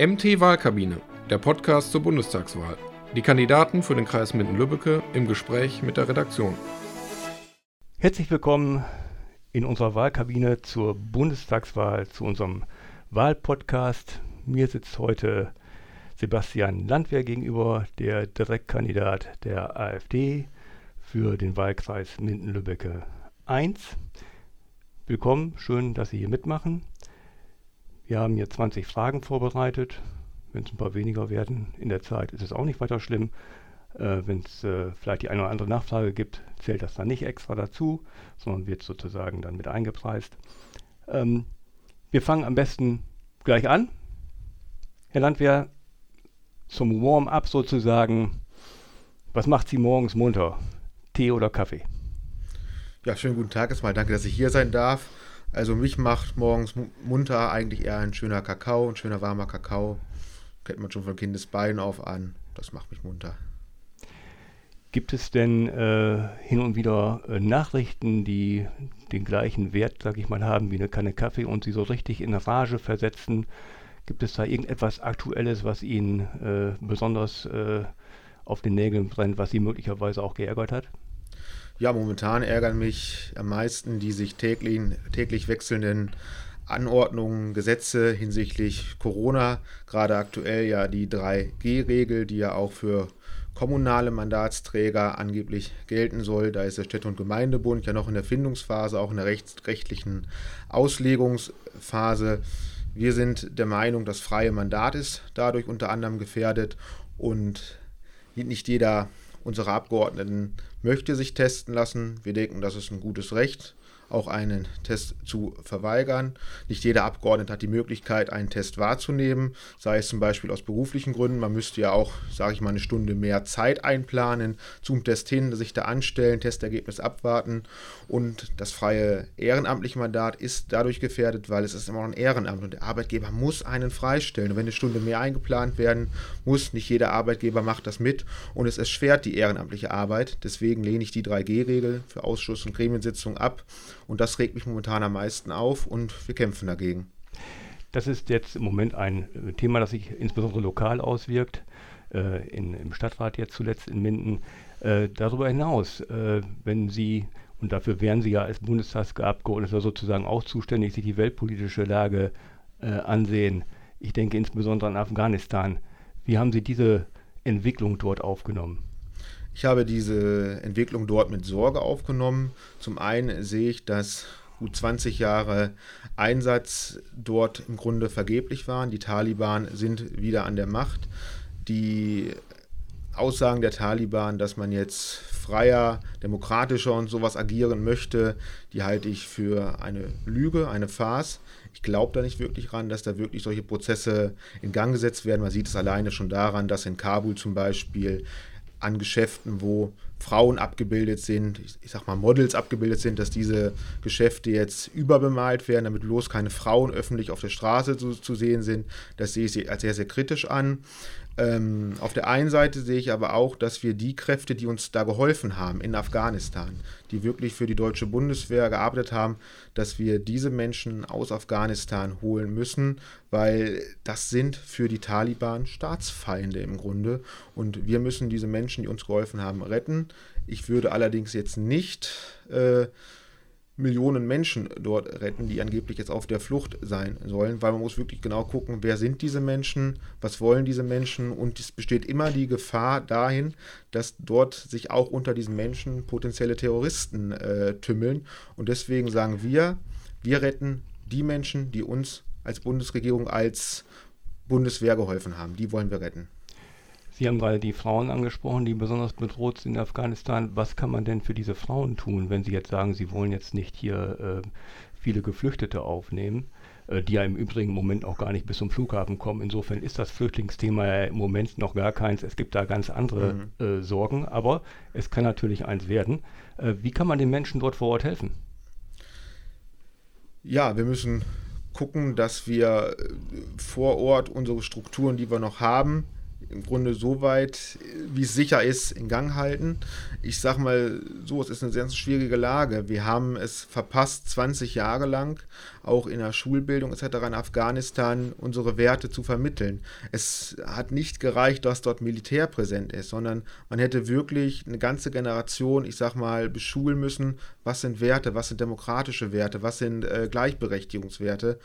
MT Wahlkabine, der Podcast zur Bundestagswahl. Die Kandidaten für den Kreis Minden-Lübbecke im Gespräch mit der Redaktion. Herzlich willkommen in unserer Wahlkabine zur Bundestagswahl, zu unserem Wahlpodcast. Mir sitzt heute Sebastian Landwehr gegenüber, der Direktkandidat der AfD für den Wahlkreis Minden-Lübbecke 1. Willkommen, schön, dass Sie hier mitmachen. Wir haben hier 20 Fragen vorbereitet. Wenn es ein paar weniger werden in der Zeit, ist es auch nicht weiter schlimm. Äh, Wenn es äh, vielleicht die eine oder andere Nachfrage gibt, zählt das dann nicht extra dazu, sondern wird sozusagen dann mit eingepreist. Ähm, wir fangen am besten gleich an. Herr Landwehr, zum Warm-up sozusagen. Was macht Sie morgens munter? Tee oder Kaffee? Ja, schönen guten Tag erstmal. Danke, dass ich hier sein darf. Also mich macht morgens munter eigentlich eher ein schöner Kakao, ein schöner warmer Kakao. Kennt man schon von Kindesbeinen auf an. Das macht mich munter. Gibt es denn äh, hin und wieder äh, Nachrichten, die den gleichen Wert, sag ich mal, haben wie eine Kanne Kaffee und Sie so richtig in Rage versetzen? Gibt es da irgendetwas Aktuelles, was Ihnen äh, besonders äh, auf den Nägeln brennt, was Sie möglicherweise auch geärgert hat? Ja, momentan ärgern mich am meisten die sich täglich, täglich wechselnden Anordnungen, Gesetze hinsichtlich Corona, gerade aktuell ja die 3G-Regel, die ja auch für kommunale Mandatsträger angeblich gelten soll. Da ist der Städte- und Gemeindebund ja noch in der Findungsphase, auch in der rechtlichen Auslegungsphase. Wir sind der Meinung, das freie Mandat ist dadurch unter anderem gefährdet und nicht jeder unserer Abgeordneten möchte sich testen lassen. Wir denken, das ist ein gutes Recht auch einen Test zu verweigern. Nicht jeder Abgeordnete hat die Möglichkeit, einen Test wahrzunehmen, sei es zum Beispiel aus beruflichen Gründen. Man müsste ja auch, sage ich mal, eine Stunde mehr Zeit einplanen, zum Test hin, sich da anstellen, Testergebnis abwarten. Und das freie ehrenamtliche Mandat ist dadurch gefährdet, weil es ist immer noch ein Ehrenamt und der Arbeitgeber muss einen freistellen. Und wenn eine Stunde mehr eingeplant werden muss, nicht jeder Arbeitgeber macht das mit und es erschwert die ehrenamtliche Arbeit. Deswegen lehne ich die 3G-Regel für Ausschuss- und Gremiensitzungen ab und das regt mich momentan am meisten auf und wir kämpfen dagegen. Das ist jetzt im Moment ein äh, Thema, das sich insbesondere lokal auswirkt, äh, in, im Stadtrat jetzt zuletzt in Minden. Äh, darüber hinaus, äh, wenn Sie, und dafür wären Sie ja als Bundestagsabgeordneter sozusagen auch zuständig, sich die weltpolitische Lage äh, ansehen, ich denke insbesondere an Afghanistan, wie haben Sie diese Entwicklung dort aufgenommen? Ich habe diese Entwicklung dort mit Sorge aufgenommen. Zum einen sehe ich, dass gut 20 Jahre Einsatz dort im Grunde vergeblich waren. Die Taliban sind wieder an der Macht. Die Aussagen der Taliban, dass man jetzt freier, demokratischer und sowas agieren möchte, die halte ich für eine Lüge, eine Farce. Ich glaube da nicht wirklich dran, dass da wirklich solche Prozesse in Gang gesetzt werden. Man sieht es alleine schon daran, dass in Kabul zum Beispiel an Geschäften, wo Frauen abgebildet sind, ich, ich sag mal Models abgebildet sind, dass diese Geschäfte jetzt überbemalt werden, damit bloß keine Frauen öffentlich auf der Straße zu, zu sehen sind. Das sehe ich als sehr, sehr kritisch an. Ähm, auf der einen Seite sehe ich aber auch, dass wir die Kräfte, die uns da geholfen haben in Afghanistan, die wirklich für die deutsche Bundeswehr gearbeitet haben, dass wir diese Menschen aus Afghanistan holen müssen, weil das sind für die Taliban Staatsfeinde im Grunde. Und wir müssen diese Menschen, die uns geholfen haben, retten. Ich würde allerdings jetzt nicht äh, Millionen Menschen dort retten, die angeblich jetzt auf der Flucht sein sollen, weil man muss wirklich genau gucken, wer sind diese Menschen, was wollen diese Menschen und es besteht immer die Gefahr dahin, dass dort sich auch unter diesen Menschen potenzielle Terroristen äh, tümmeln und deswegen sagen wir, wir retten die Menschen, die uns als Bundesregierung, als Bundeswehr geholfen haben, die wollen wir retten. Sie haben gerade die Frauen angesprochen, die besonders bedroht sind in Afghanistan. Was kann man denn für diese Frauen tun, wenn Sie jetzt sagen, Sie wollen jetzt nicht hier äh, viele Geflüchtete aufnehmen, äh, die ja im Übrigen Moment auch gar nicht bis zum Flughafen kommen. Insofern ist das Flüchtlingsthema ja im Moment noch gar keins. Es gibt da ganz andere mhm. äh, Sorgen, aber es kann natürlich eins werden. Äh, wie kann man den Menschen dort vor Ort helfen? Ja, wir müssen gucken, dass wir äh, vor Ort unsere Strukturen, die wir noch haben, im Grunde so weit, wie es sicher ist, in Gang halten. Ich sage mal so, es ist eine sehr schwierige Lage. Wir haben es verpasst, 20 Jahre lang, auch in der Schulbildung etc. in Afghanistan, unsere Werte zu vermitteln. Es hat nicht gereicht, dass dort Militär präsent ist, sondern man hätte wirklich eine ganze Generation, ich sage mal, beschulen müssen, was sind Werte, was sind demokratische Werte, was sind äh, Gleichberechtigungswerte.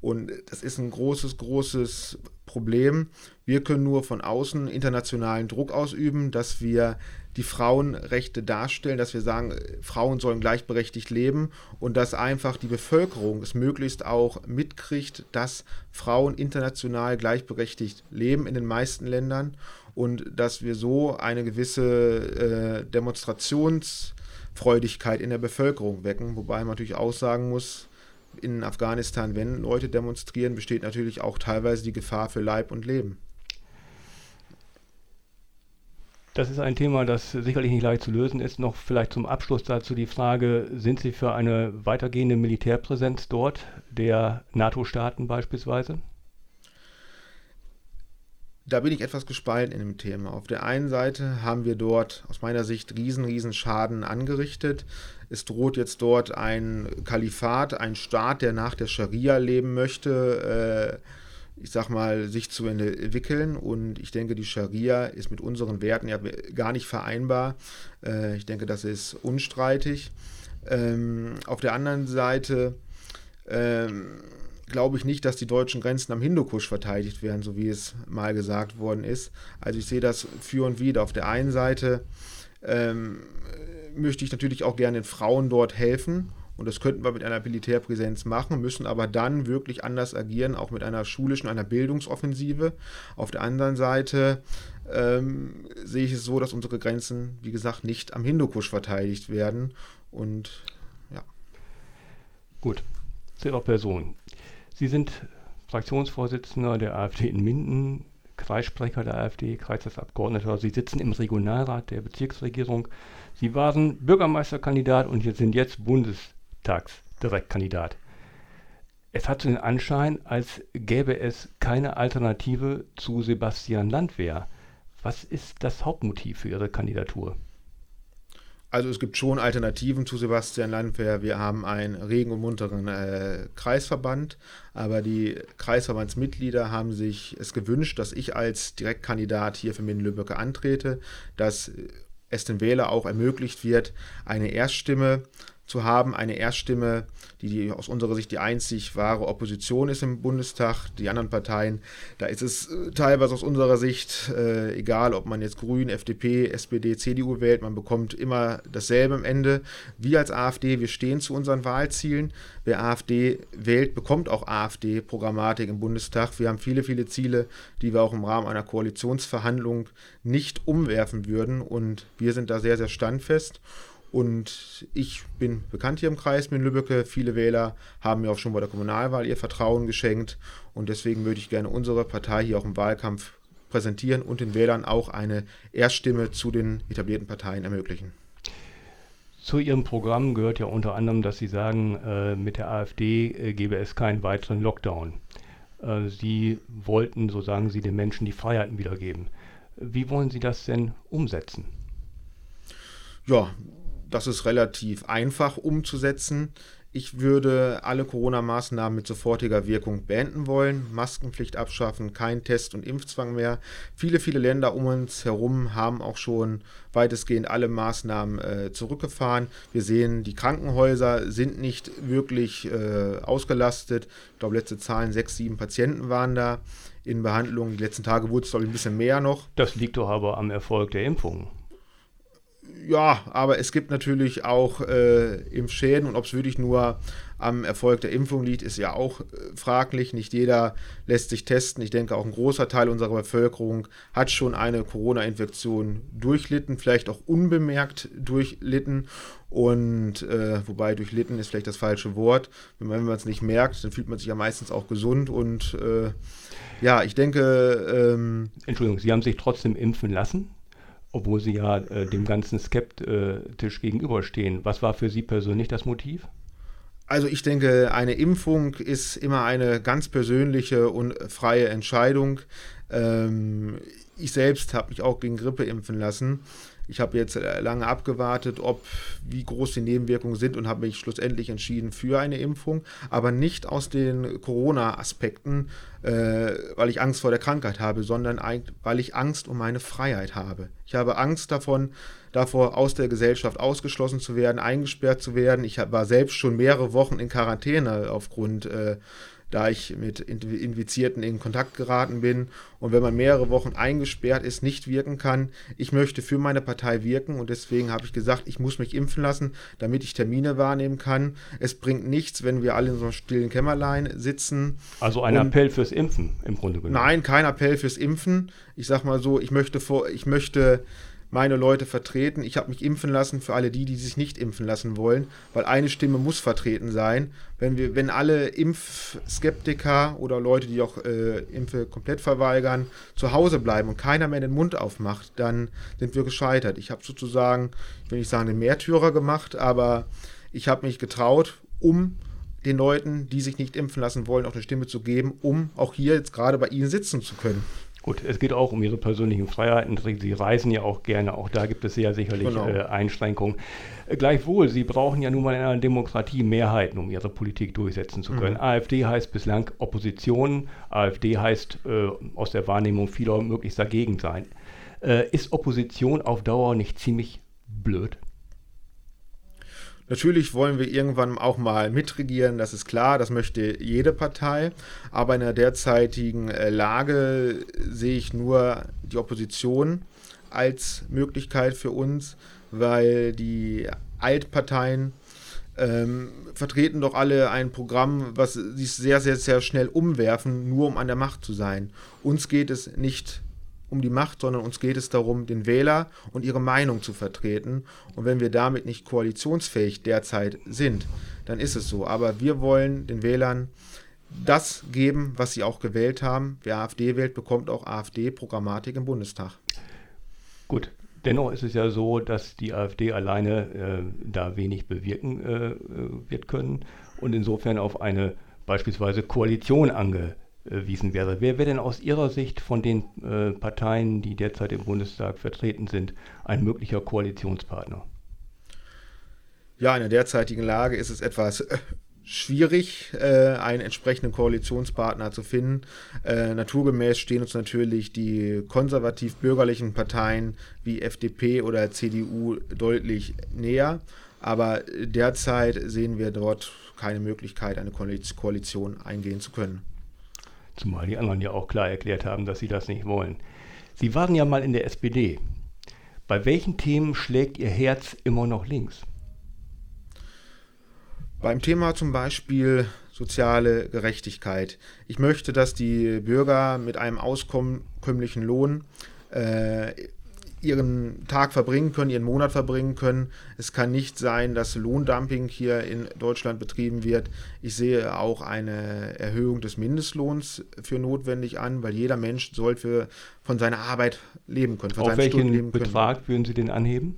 Und das ist ein großes, großes Problem. Wir können nur von außen internationalen Druck ausüben, dass wir die Frauenrechte darstellen, dass wir sagen, Frauen sollen gleichberechtigt leben und dass einfach die Bevölkerung es möglichst auch mitkriegt, dass Frauen international gleichberechtigt leben in den meisten Ländern und dass wir so eine gewisse äh, Demonstrationsfreudigkeit in der Bevölkerung wecken, wobei man natürlich auch sagen muss, in Afghanistan, wenn Leute demonstrieren, besteht natürlich auch teilweise die Gefahr für Leib und Leben. Das ist ein Thema, das sicherlich nicht leicht zu lösen ist. Noch vielleicht zum Abschluss dazu die Frage, sind Sie für eine weitergehende Militärpräsenz dort, der NATO-Staaten beispielsweise? Da bin ich etwas gespalten in dem Thema. Auf der einen Seite haben wir dort aus meiner Sicht riesen, riesen Schaden angerichtet. Es droht jetzt dort ein Kalifat, ein Staat, der nach der Scharia leben möchte, äh, ich sag mal, sich zu entwickeln. Und ich denke, die Scharia ist mit unseren Werten ja gar nicht vereinbar. Äh, ich denke, das ist unstreitig. Ähm, auf der anderen Seite ähm, glaube ich nicht, dass die deutschen Grenzen am Hindukusch verteidigt werden, so wie es mal gesagt worden ist. Also ich sehe das für und wieder. Auf der einen Seite ähm, möchte ich natürlich auch gerne den Frauen dort helfen. Und das könnten wir mit einer Militärpräsenz machen, müssen aber dann wirklich anders agieren, auch mit einer schulischen, einer Bildungsoffensive. Auf der anderen Seite ähm, sehe ich es so, dass unsere Grenzen, wie gesagt, nicht am Hindukusch verteidigt werden. Und ja. Gut, zu Ihrer Person. Sie sind Fraktionsvorsitzender der AfD in Minden, Kreissprecher der AfD, Kreistagsabgeordneter. Sie sitzen im Regionalrat der Bezirksregierung. Sie waren Bürgermeisterkandidat und sind jetzt Bundestagsdirektkandidat. Es hat den Anschein, als gäbe es keine Alternative zu Sebastian Landwehr. Was ist das Hauptmotiv für Ihre Kandidatur? Also es gibt schon Alternativen zu Sebastian Landwehr. Wir haben einen regen und munteren äh, Kreisverband, aber die Kreisverbandsmitglieder haben sich es gewünscht, dass ich als Direktkandidat hier für Minden-Lübbecke antrete, dass es den Wähler auch ermöglicht wird, eine Erststimme zu haben, eine Erststimme, die, die, aus unserer Sicht die einzig wahre Opposition ist im Bundestag. Die anderen Parteien, da ist es äh, teilweise aus unserer Sicht äh, egal, ob man jetzt Grün, FDP, SPD, CDU wählt, man bekommt immer dasselbe am Ende. Wir als AfD, wir stehen zu unseren Wahlzielen. Wer AfD wählt, bekommt auch AfD-Programmatik im Bundestag. Wir haben viele, viele Ziele, die wir auch im Rahmen einer Koalitionsverhandlung nicht umwerfen würden und wir sind da sehr, sehr standfest. Und ich bin bekannt hier im Kreis mit Lübbecke. Viele Wähler haben mir auch schon bei der Kommunalwahl ihr Vertrauen geschenkt. Und deswegen würde ich gerne unsere Partei hier auch im Wahlkampf präsentieren und den Wählern auch eine Erststimme zu den etablierten Parteien ermöglichen. Zu Ihrem Programm gehört ja unter anderem, dass Sie sagen, äh, mit der AfD äh, gebe es keinen weiteren Lockdown. Äh, Sie wollten, so sagen Sie, den Menschen die Freiheiten wiedergeben. Wie wollen Sie das denn umsetzen? Ja, das ist relativ einfach umzusetzen. Ich würde alle Corona-Maßnahmen mit sofortiger Wirkung beenden wollen. Maskenpflicht abschaffen, kein Test- und Impfzwang mehr. Viele, viele Länder um uns herum haben auch schon weitestgehend alle Maßnahmen äh, zurückgefahren. Wir sehen, die Krankenhäuser sind nicht wirklich äh, ausgelastet. Ich glaube, letzte Zahlen, sechs, sieben Patienten waren da in Behandlung. Die letzten Tage wurde es, glaube ich, ein bisschen mehr noch. Das liegt doch aber am Erfolg der Impfungen ja, aber es gibt natürlich auch äh, Impfschäden und ob es wirklich nur am Erfolg der Impfung liegt, ist ja auch äh, fraglich. Nicht jeder lässt sich testen. Ich denke, auch ein großer Teil unserer Bevölkerung hat schon eine Corona-Infektion durchlitten, vielleicht auch unbemerkt durchlitten. Und äh, wobei durchlitten ist vielleicht das falsche Wort. Wenn man es nicht merkt, dann fühlt man sich ja meistens auch gesund. Und äh, ja, ich denke. Ähm, Entschuldigung, Sie haben sich trotzdem impfen lassen? Obwohl Sie ja äh, dem Ganzen skeptisch gegenüberstehen. Was war für Sie persönlich das Motiv? Also ich denke, eine Impfung ist immer eine ganz persönliche und freie Entscheidung. Ähm, ich selbst habe mich auch gegen Grippe impfen lassen. Ich habe jetzt äh, lange abgewartet, ob wie groß die Nebenwirkungen sind und habe mich schlussendlich entschieden für eine Impfung, aber nicht aus den Corona-Aspekten, äh, weil ich Angst vor der Krankheit habe, sondern weil ich Angst um meine Freiheit habe. Ich habe Angst davon, davor, aus der Gesellschaft ausgeschlossen zu werden, eingesperrt zu werden. Ich war selbst schon mehrere Wochen in Quarantäne aufgrund äh, da ich mit Infizierten in Kontakt geraten bin. Und wenn man mehrere Wochen eingesperrt ist, nicht wirken kann, ich möchte für meine Partei wirken und deswegen habe ich gesagt, ich muss mich impfen lassen, damit ich Termine wahrnehmen kann. Es bringt nichts, wenn wir alle in so einem stillen Kämmerlein sitzen. Also ein Appell fürs Impfen im Grunde genommen. Nein, kein Appell fürs Impfen. Ich sage mal so, ich möchte vor, ich möchte meine Leute vertreten. Ich habe mich impfen lassen für alle die, die sich nicht impfen lassen wollen, weil eine Stimme muss vertreten sein. Wenn wir, wenn alle Impfskeptiker oder Leute, die auch äh, Impfe komplett verweigern, zu Hause bleiben und keiner mehr den Mund aufmacht, dann sind wir gescheitert. Ich habe sozusagen, ich will nicht sagen, den Märtyrer gemacht, aber ich habe mich getraut, um den Leuten, die sich nicht impfen lassen wollen, auch eine Stimme zu geben, um auch hier jetzt gerade bei Ihnen sitzen zu können. Gut, es geht auch um Ihre persönlichen Freiheiten. Sie reisen ja auch gerne. Auch da gibt es ja sicherlich genau. äh, Einschränkungen. Äh, gleichwohl, Sie brauchen ja nun mal in einer Demokratie Mehrheiten, um Ihre Politik durchsetzen zu können. Mhm. AfD heißt bislang Opposition. AfD heißt äh, aus der Wahrnehmung vieler möglichst dagegen sein. Äh, ist Opposition auf Dauer nicht ziemlich blöd? Natürlich wollen wir irgendwann auch mal mitregieren, das ist klar, das möchte jede Partei. Aber in der derzeitigen äh, Lage sehe ich nur die Opposition als Möglichkeit für uns, weil die Altparteien ähm, vertreten doch alle ein Programm, was sich sehr, sehr, sehr schnell umwerfen, nur um an der Macht zu sein. Uns geht es nicht um die Macht, sondern uns geht es darum, den Wähler und ihre Meinung zu vertreten. Und wenn wir damit nicht koalitionsfähig derzeit sind, dann ist es so. Aber wir wollen den Wählern das geben, was sie auch gewählt haben. Wer AfD wählt, bekommt auch AfD-Programmatik im Bundestag. Gut. Dennoch ist es ja so, dass die AfD alleine äh, da wenig bewirken äh, äh wird können und insofern auf eine beispielsweise Koalition ange, erwiesen wäre. Wer wäre denn aus Ihrer Sicht von den äh, Parteien, die derzeit im Bundestag vertreten sind, ein möglicher Koalitionspartner? Ja, in der derzeitigen Lage ist es etwas äh, schwierig, äh, einen entsprechenden Koalitionspartner zu finden. Äh, naturgemäß stehen uns natürlich die konservativ-bürgerlichen Parteien wie FDP oder CDU deutlich näher. Aber derzeit sehen wir dort keine Möglichkeit, eine Koalition eingehen zu können. Zumal die anderen ja auch klar erklärt haben, dass sie das nicht wollen. Sie waren ja mal in der SPD. Bei welchen Themen schlägt Ihr Herz immer noch links? Beim Thema zum Beispiel soziale Gerechtigkeit. Ich möchte, dass die Bürger mit einem auskömmlichen Lohn äh, ihren Tag verbringen können, ihren Monat verbringen können. Es kann nicht sein, dass Lohndumping hier in Deutschland betrieben wird. Ich sehe auch eine Erhöhung des Mindestlohns für notwendig an, weil jeder Mensch soll für, von seiner Arbeit leben können. Von Auf welchen Betrag würden Sie den anheben?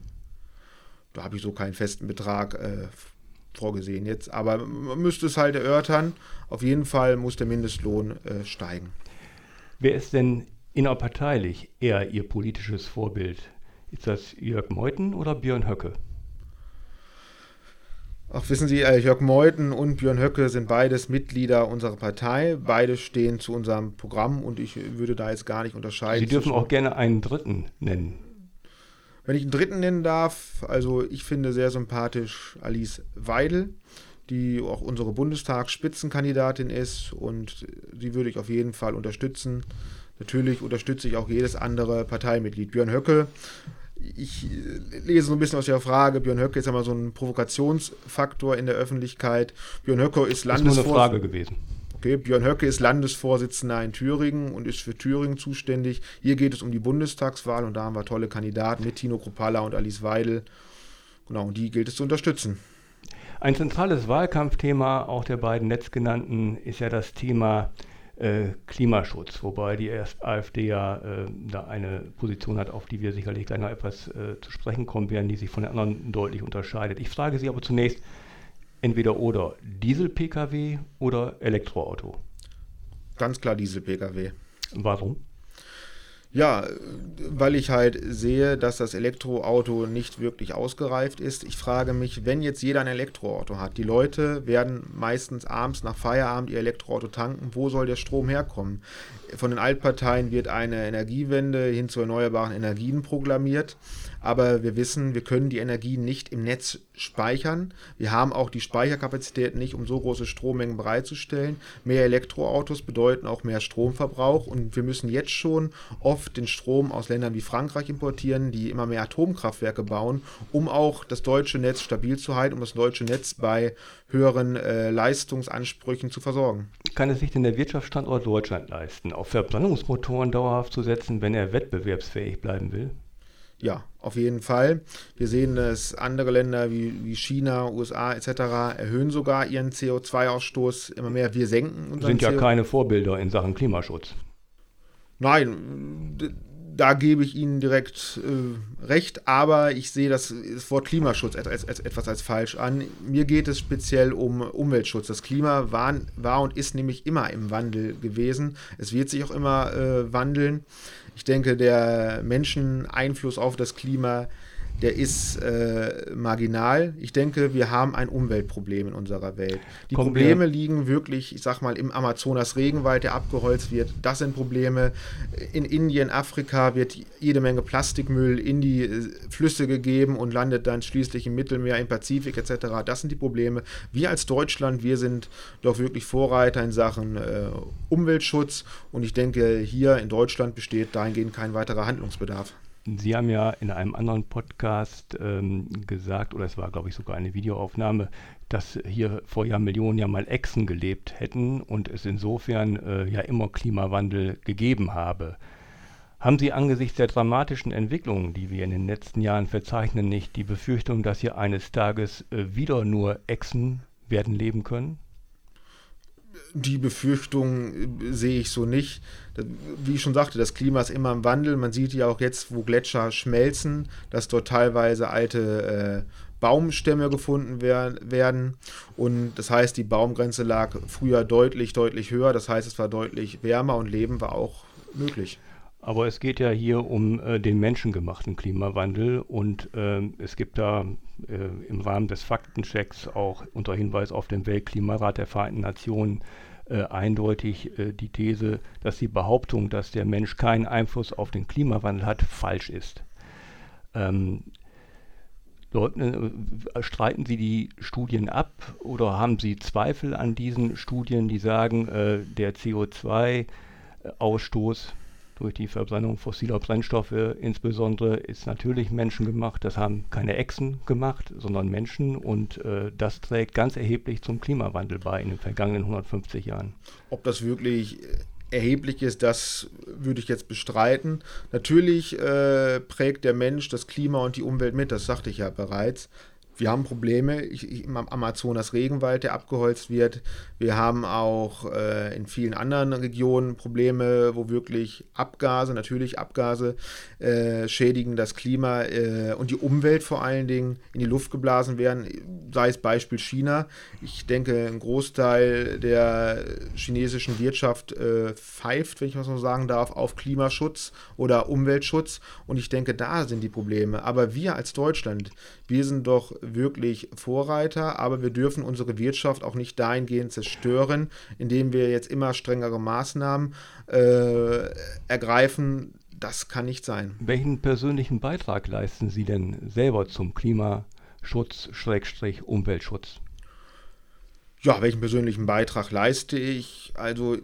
Da habe ich so keinen festen Betrag äh, vorgesehen jetzt, aber man müsste es halt erörtern. Auf jeden Fall muss der Mindestlohn äh, steigen. Wer ist denn innerparteilich eher Ihr politisches Vorbild? Ist das Jörg Meuthen oder Björn Höcke? Ach, wissen Sie, äh, Jörg Meuthen und Björn Höcke sind beides Mitglieder unserer Partei. Beide stehen zu unserem Programm und ich würde da jetzt gar nicht unterscheiden. Sie dürfen auch gerne einen dritten nennen. Wenn ich einen dritten nennen darf, also ich finde sehr sympathisch Alice Weidel, die auch unsere Bundestagsspitzenkandidatin ist und sie würde ich auf jeden Fall unterstützen. Natürlich unterstütze ich auch jedes andere Parteimitglied. Björn Höcke, ich äh, lese so ein bisschen aus Ihrer Frage. Björn Höcke ist einmal so ein Provokationsfaktor in der Öffentlichkeit. Björn Höcke ist Landesvorsitzender. Das ist nur eine Frage gewesen. Okay, Björn Höcke ist Landesvorsitzender in Thüringen und ist für Thüringen zuständig. Hier geht es um die Bundestagswahl und da haben wir tolle Kandidaten mit Tino Kropala und Alice Weidel. Genau, und die gilt es zu unterstützen. Ein zentrales Wahlkampfthema auch der beiden letztgenannten ist ja das Thema Klimaschutz, wobei die AfD ja äh, da eine Position hat, auf die wir sicherlich gleich noch etwas äh, zu sprechen kommen werden, die sich von den anderen deutlich unterscheidet. Ich frage Sie aber zunächst, entweder oder Diesel-Pkw oder Elektroauto? Ganz klar Diesel-Pkw. Warum? Ja, weil ich halt sehe, dass das Elektroauto nicht wirklich ausgereift ist. Ich frage mich, wenn jetzt jeder ein Elektroauto hat, die Leute werden meistens abends nach Feierabend ihr Elektroauto tanken, wo soll der Strom herkommen? Von den Altparteien wird eine Energiewende hin zu erneuerbaren Energien proklamiert aber wir wissen, wir können die Energie nicht im Netz speichern. Wir haben auch die Speicherkapazität nicht, um so große Strommengen bereitzustellen. Mehr Elektroautos bedeuten auch mehr Stromverbrauch und wir müssen jetzt schon oft den Strom aus Ländern wie Frankreich importieren, die immer mehr Atomkraftwerke bauen, um auch das deutsche Netz stabil zu halten, um das deutsche Netz bei höheren äh, Leistungsansprüchen zu versorgen. Kann es sich denn der Wirtschaftsstandort Deutschland leisten, auf Verbrennungsmotoren dauerhaft zu setzen, wenn er wettbewerbsfähig bleiben will? Ja, auf jeden Fall. Wir sehen, dass andere Länder wie, wie China, USA etc. erhöhen sogar ihren CO2-Ausstoß immer mehr. Wir senken unseren Sind ja CO keine Vorbilder in Sachen Klimaschutz. Nein, da gebe ich Ihnen direkt äh, recht, aber ich sehe das, das Wort Klimaschutz als, als, etwas als falsch an. Mir geht es speziell um Umweltschutz. Das Klima war, war und ist nämlich immer im Wandel gewesen. Es wird sich auch immer äh, wandeln. Ich denke, der Menscheneinfluss auf das Klima der ist äh, marginal. Ich denke, wir haben ein Umweltproblem in unserer Welt. Die Kommen Probleme wir. liegen wirklich, ich sag mal, im Amazonas Regenwald, der abgeholzt wird. Das sind Probleme. In Indien, Afrika wird jede Menge Plastikmüll in die äh, Flüsse gegeben und landet dann schließlich im Mittelmeer, im Pazifik etc. Das sind die Probleme. Wir als Deutschland, wir sind doch wirklich Vorreiter in Sachen äh, Umweltschutz und ich denke, hier in Deutschland besteht dahingehend kein weiterer Handlungsbedarf. Sie haben ja in einem anderen Podcast ähm, gesagt, oder es war, glaube ich, sogar eine Videoaufnahme, dass hier vor Jahren Millionen ja mal Echsen gelebt hätten und es insofern äh, ja immer Klimawandel gegeben habe. Haben Sie angesichts der dramatischen Entwicklungen, die wir in den letzten Jahren verzeichnen, nicht die Befürchtung, dass hier eines Tages äh, wieder nur Echsen werden leben können? die Befürchtung äh, sehe ich so nicht. Wie ich schon sagte, das Klima ist immer im Wandel. Man sieht ja auch jetzt, wo Gletscher schmelzen, dass dort teilweise alte äh, Baumstämme gefunden wer werden. Und das heißt, die Baumgrenze lag früher deutlich, deutlich höher. Das heißt, es war deutlich wärmer und Leben war auch möglich. Aber es geht ja hier um äh, den menschengemachten Klimawandel und äh, es gibt da äh, im Rahmen des Faktenchecks auch unter Hinweis auf den Weltklimarat der Vereinten Nationen äh, eindeutig äh, die These, dass die Behauptung, dass der Mensch keinen Einfluss auf den Klimawandel hat, falsch ist. Ähm, Leugnen, äh, streiten Sie die Studien ab oder haben Sie Zweifel an diesen Studien, die sagen, der CO2-Ausstoß durch die Verbrennung fossiler Brennstoffe insbesondere ist natürlich menschengemacht. Das haben keine Echsen gemacht, sondern Menschen und äh, das trägt ganz erheblich zum Klimawandel bei in den vergangenen 150 Jahren. Ob das wirklich erheblich ist, das würde ich jetzt bestreiten. Natürlich äh, prägt der Mensch das Klima und die Umwelt mit, das sagte ich ja bereits. Wir haben Probleme ich, ich, im Amazonas Regenwald, der abgeholzt wird. Wir haben auch äh, in vielen anderen Regionen Probleme, wo wirklich Abgase, natürlich Abgase, äh, schädigen das Klima äh, und die Umwelt vor allen Dingen in die Luft geblasen werden. Sei es Beispiel China. Ich denke, ein Großteil der chinesischen Wirtschaft äh, pfeift, wenn ich mal so sagen darf, auf Klimaschutz oder Umweltschutz. Und ich denke, da sind die Probleme. Aber wir als Deutschland, wir sind doch wirklich Vorreiter, aber wir dürfen unsere Wirtschaft auch nicht dahingehend zerstören, indem wir jetzt immer strengere Maßnahmen äh, ergreifen. Das kann nicht sein. Welchen persönlichen Beitrag leisten Sie denn selber zum Klimaschutz, Schrägstrich, Umweltschutz? Ja, welchen persönlichen Beitrag leiste ich? Also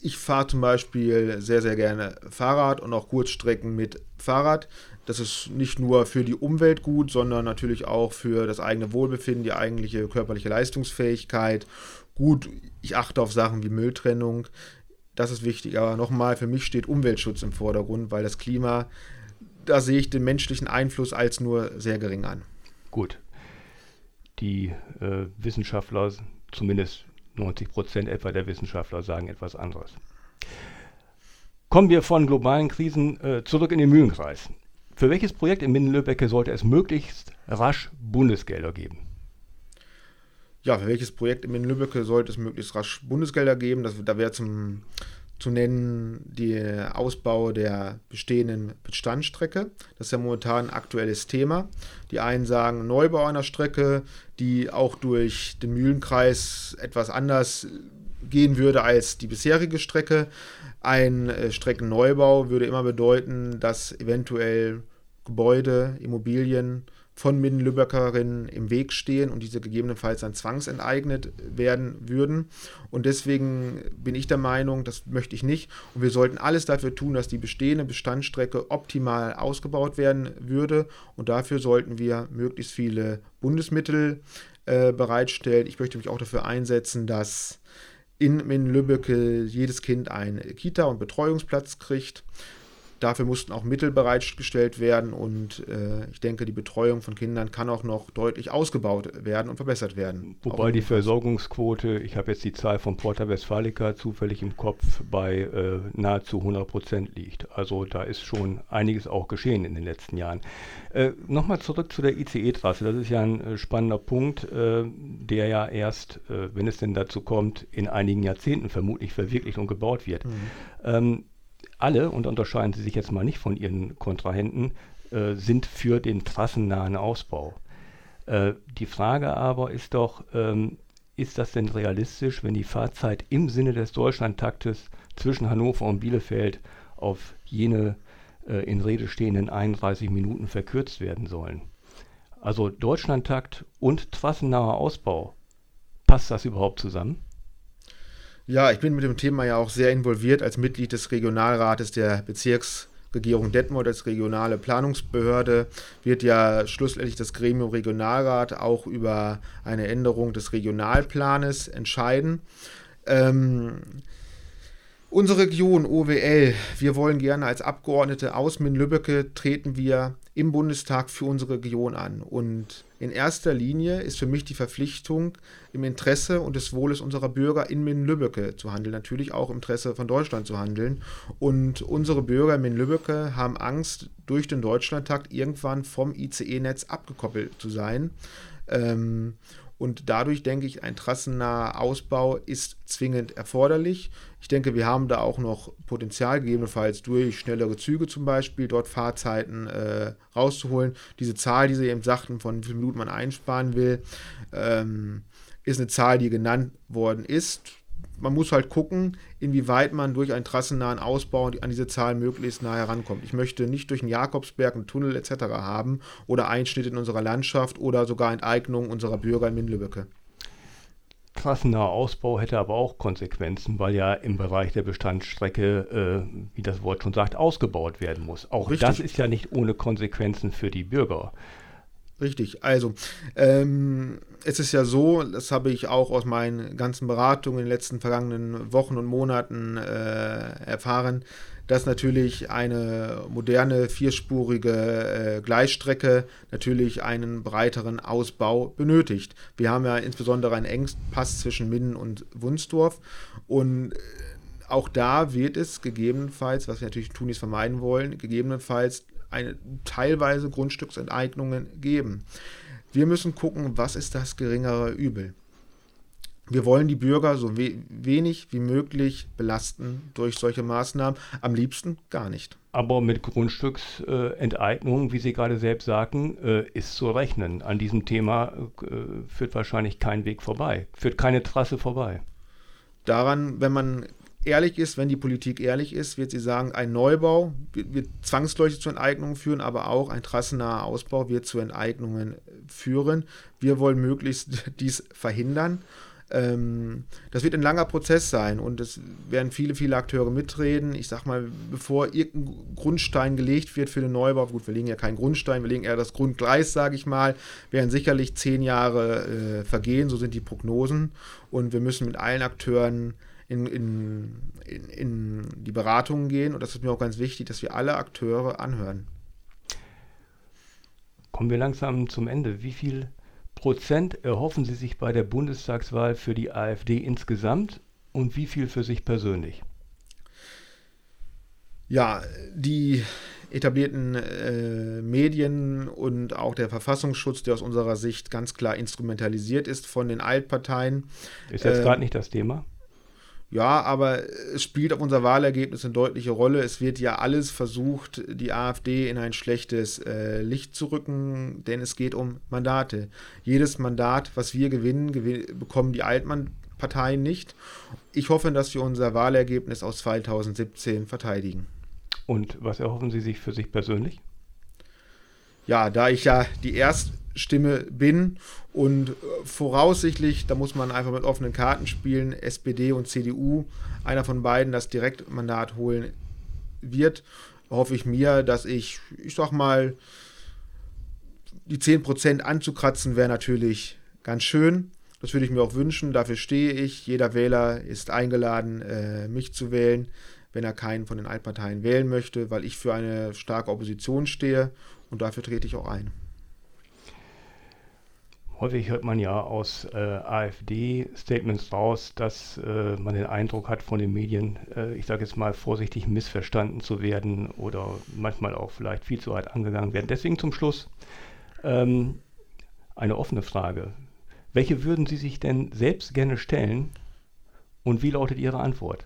ich fahre zum Beispiel sehr, sehr gerne Fahrrad und auch Kurzstrecken mit Fahrrad. Das ist nicht nur für die Umwelt gut, sondern natürlich auch für das eigene Wohlbefinden, die eigentliche körperliche Leistungsfähigkeit. Gut, ich achte auf Sachen wie Mülltrennung. Das ist wichtig. Aber nochmal, für mich steht Umweltschutz im Vordergrund, weil das Klima, da sehe ich den menschlichen Einfluss als nur sehr gering an. Gut. Die äh, Wissenschaftler, zumindest 90 Prozent etwa der Wissenschaftler sagen etwas anderes. Kommen wir von globalen Krisen äh, zurück in den Mühlenkreis. Für welches Projekt in Minden-Lübbecke sollte es möglichst rasch Bundesgelder geben? ja, für welches Projekt in Lübbecke sollte es möglichst rasch Bundesgelder geben? Das, da wäre zum zu nennen der Ausbau der bestehenden Bestandsstrecke. Das ist ja momentan ein aktuelles Thema. Die einen sagen Neubau einer Strecke, die auch durch den Mühlenkreis etwas anders gehen würde als die bisherige Strecke. Ein äh, Streckenneubau würde immer bedeuten, dass eventuell Gebäude, Immobilien von Minden-Lübeckerinnen im Weg stehen und diese gegebenenfalls dann zwangsenteignet werden würden. Und deswegen bin ich der Meinung, das möchte ich nicht. Und wir sollten alles dafür tun, dass die bestehende Bestandsstrecke optimal ausgebaut werden würde. Und dafür sollten wir möglichst viele Bundesmittel äh, bereitstellen. Ich möchte mich auch dafür einsetzen, dass in Minden-Lübbecke jedes Kind einen Kita- und Betreuungsplatz kriegt. Dafür mussten auch Mittel bereitgestellt werden und äh, ich denke, die Betreuung von Kindern kann auch noch deutlich ausgebaut werden und verbessert werden. Wobei die Versorgungsquote, ich habe jetzt die Zahl von Porta Westfalica zufällig im Kopf, bei äh, nahezu 100 Prozent liegt. Also da ist schon einiges auch geschehen in den letzten Jahren. Äh, Nochmal zurück zu der ICE-Trasse. Das ist ja ein äh, spannender Punkt, äh, der ja erst, äh, wenn es denn dazu kommt, in einigen Jahrzehnten vermutlich verwirklicht und gebaut wird. Mhm. Ähm, alle, und unterscheiden Sie sich jetzt mal nicht von Ihren Kontrahenten, äh, sind für den trassennahen Ausbau. Äh, die Frage aber ist doch, ähm, ist das denn realistisch, wenn die Fahrzeit im Sinne des Deutschlandtaktes zwischen Hannover und Bielefeld auf jene äh, in Rede stehenden 31 Minuten verkürzt werden sollen? Also Deutschlandtakt und trassennaher Ausbau, passt das überhaupt zusammen? Ja, ich bin mit dem Thema ja auch sehr involviert als Mitglied des Regionalrates der Bezirksregierung Detmold als regionale Planungsbehörde wird ja schlussendlich das Gremium Regionalrat auch über eine Änderung des Regionalplanes entscheiden. Ähm, unsere Region OWL, wir wollen gerne als Abgeordnete aus Min-Lübbecke treten wir im Bundestag für unsere Region an. Und in erster Linie ist für mich die Verpflichtung, im Interesse und des Wohles unserer Bürger in Min-Lübbecke zu handeln, natürlich auch im Interesse von Deutschland zu handeln. Und unsere Bürger in Min-Lübbecke haben Angst, durch den Deutschlandtakt irgendwann vom ICE-Netz abgekoppelt zu sein. Ähm, und dadurch denke ich, ein trassennaher Ausbau ist zwingend erforderlich. Ich denke, wir haben da auch noch Potenzial, gegebenenfalls durch schnellere Züge zum Beispiel, dort Fahrzeiten äh, rauszuholen. Diese Zahl, die Sie eben sagten, von wie viel Minuten man einsparen will, ähm, ist eine Zahl, die genannt worden ist man muss halt gucken, inwieweit man durch einen trassennahen Ausbau an diese Zahl möglichst nah herankommt. Ich möchte nicht durch einen Jakobsberg, einen Tunnel etc. haben oder Einschnitte in unserer Landschaft oder sogar Enteignung unserer Bürger in Minlübbecke. Trassennaher Ausbau hätte aber auch Konsequenzen, weil ja im Bereich der Bestandsstrecke, äh, wie das Wort schon sagt, ausgebaut werden muss. Auch Richtig. das ist ja nicht ohne Konsequenzen für die Bürger. Richtig, also ähm, es ist ja so, das habe ich auch aus meinen ganzen Beratungen in den letzten vergangenen Wochen und Monaten äh, erfahren, dass natürlich eine moderne vierspurige äh, Gleisstrecke natürlich einen breiteren Ausbau benötigt. Wir haben ja insbesondere einen Engpass zwischen Minden und Wunsdorf und äh, auch da wird es gegebenenfalls, was wir natürlich Tunis vermeiden wollen, gegebenenfalls eine, teilweise Grundstücksenteignungen geben. Wir müssen gucken, was ist das geringere Übel. Wir wollen die Bürger so we wenig wie möglich belasten durch solche Maßnahmen. Am liebsten gar nicht. Aber mit Grundstücksenteignung, äh, wie Sie gerade selbst sagten, äh, ist zu rechnen. An diesem Thema äh, führt wahrscheinlich kein Weg vorbei, führt keine Trasse vorbei. Daran, wenn man ehrlich ist, wenn die Politik ehrlich ist, wird sie sagen, ein Neubau wird zwangsläufig zu Enteignungen führen, aber auch ein trassennaher Ausbau wird zu Enteignungen führen. Wir wollen möglichst dies verhindern. Ähm, das wird ein langer Prozess sein und es werden viele, viele Akteure mitreden. Ich sag mal, bevor irgendein Grundstein gelegt wird für den Neubau, gut, wir legen ja keinen Grundstein, wir legen eher das Grundgleis, sage ich mal, werden sicherlich zehn Jahre äh, vergehen, so sind die Prognosen. Und wir müssen mit allen Akteuren in, in, in, in die Beratungen gehen. Und das ist mir auch ganz wichtig, dass wir alle Akteure anhören. Kommen wir langsam zum Ende. Wie viel Prozent erhoffen Sie sich bei der Bundestagswahl für die AfD insgesamt und wie viel für sich persönlich? Ja, die etablierten äh, Medien und auch der Verfassungsschutz, der aus unserer Sicht ganz klar instrumentalisiert ist von den Altparteien. Ist jetzt äh, gerade nicht das Thema? Ja, aber es spielt auf unser Wahlergebnis eine deutliche Rolle. Es wird ja alles versucht, die AfD in ein schlechtes äh, Licht zu rücken, denn es geht um Mandate. Jedes Mandat, was wir gewinnen, gewin bekommen die Altparteien nicht. Ich hoffe, dass wir unser Wahlergebnis aus 2017 verteidigen. Und was erhoffen Sie sich für sich persönlich? Ja, da ich ja die Erststimme bin und äh, voraussichtlich, da muss man einfach mit offenen Karten spielen, SPD und CDU, einer von beiden das Direktmandat holen wird, hoffe ich mir, dass ich, ich sag mal, die 10% anzukratzen wäre natürlich ganz schön. Das würde ich mir auch wünschen. Dafür stehe ich. Jeder Wähler ist eingeladen, äh, mich zu wählen wenn er keinen von den Altparteien wählen möchte, weil ich für eine starke Opposition stehe und dafür trete ich auch ein. Häufig hört man ja aus äh, AfD-Statements raus, dass äh, man den Eindruck hat von den Medien, äh, ich sage jetzt mal vorsichtig missverstanden zu werden oder manchmal auch vielleicht viel zu weit angegangen werden. Deswegen zum Schluss ähm, eine offene Frage. Welche würden Sie sich denn selbst gerne stellen und wie lautet Ihre Antwort?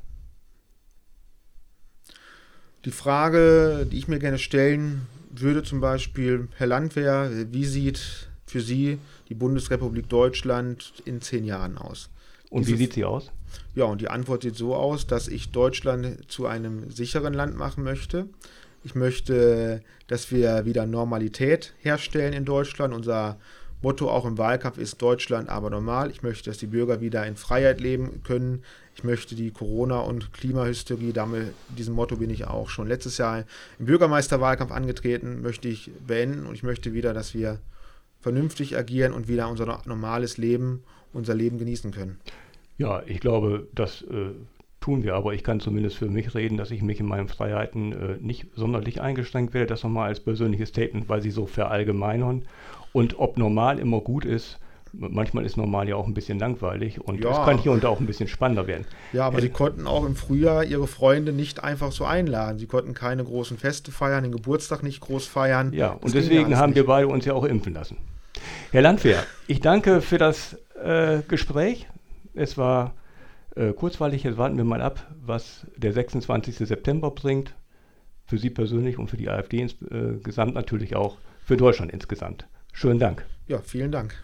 Die Frage, die ich mir gerne stellen würde, zum Beispiel, Herr Landwehr, wie sieht für Sie die Bundesrepublik Deutschland in zehn Jahren aus? Und Diese, wie sieht sie aus? Ja, und die Antwort sieht so aus, dass ich Deutschland zu einem sicheren Land machen möchte. Ich möchte, dass wir wieder Normalität herstellen in Deutschland. Unser Motto auch im Wahlkampf ist Deutschland aber normal. Ich möchte, dass die Bürger wieder in Freiheit leben können, ich möchte die Corona- und Klimahysterie, damit, diesem Motto bin ich auch schon letztes Jahr im Bürgermeisterwahlkampf angetreten, möchte ich beenden und ich möchte wieder, dass wir vernünftig agieren und wieder unser normales Leben, unser Leben genießen können. Ja, ich glaube, das äh, tun wir, aber ich kann zumindest für mich reden, dass ich mich in meinen Freiheiten äh, nicht sonderlich eingeschränkt werde. Das nochmal als persönliches Statement, weil sie so verallgemeinern. Und ob normal immer gut ist, manchmal ist normal ja auch ein bisschen langweilig und ja. es kann hier und da auch ein bisschen spannender werden. Ja, aber äh, sie konnten auch im Frühjahr ihre Freunde nicht einfach so einladen. Sie konnten keine großen Feste feiern, den Geburtstag nicht groß feiern. Ja, und deswegen haben nicht. wir beide uns ja auch impfen lassen. Herr Landwehr, ich danke für das äh, Gespräch. Es war äh, kurzweilig. Jetzt warten wir mal ab, was der 26. September bringt. Für Sie persönlich und für die AfD insgesamt äh, natürlich auch, für Deutschland insgesamt. Schönen Dank. Ja, vielen Dank.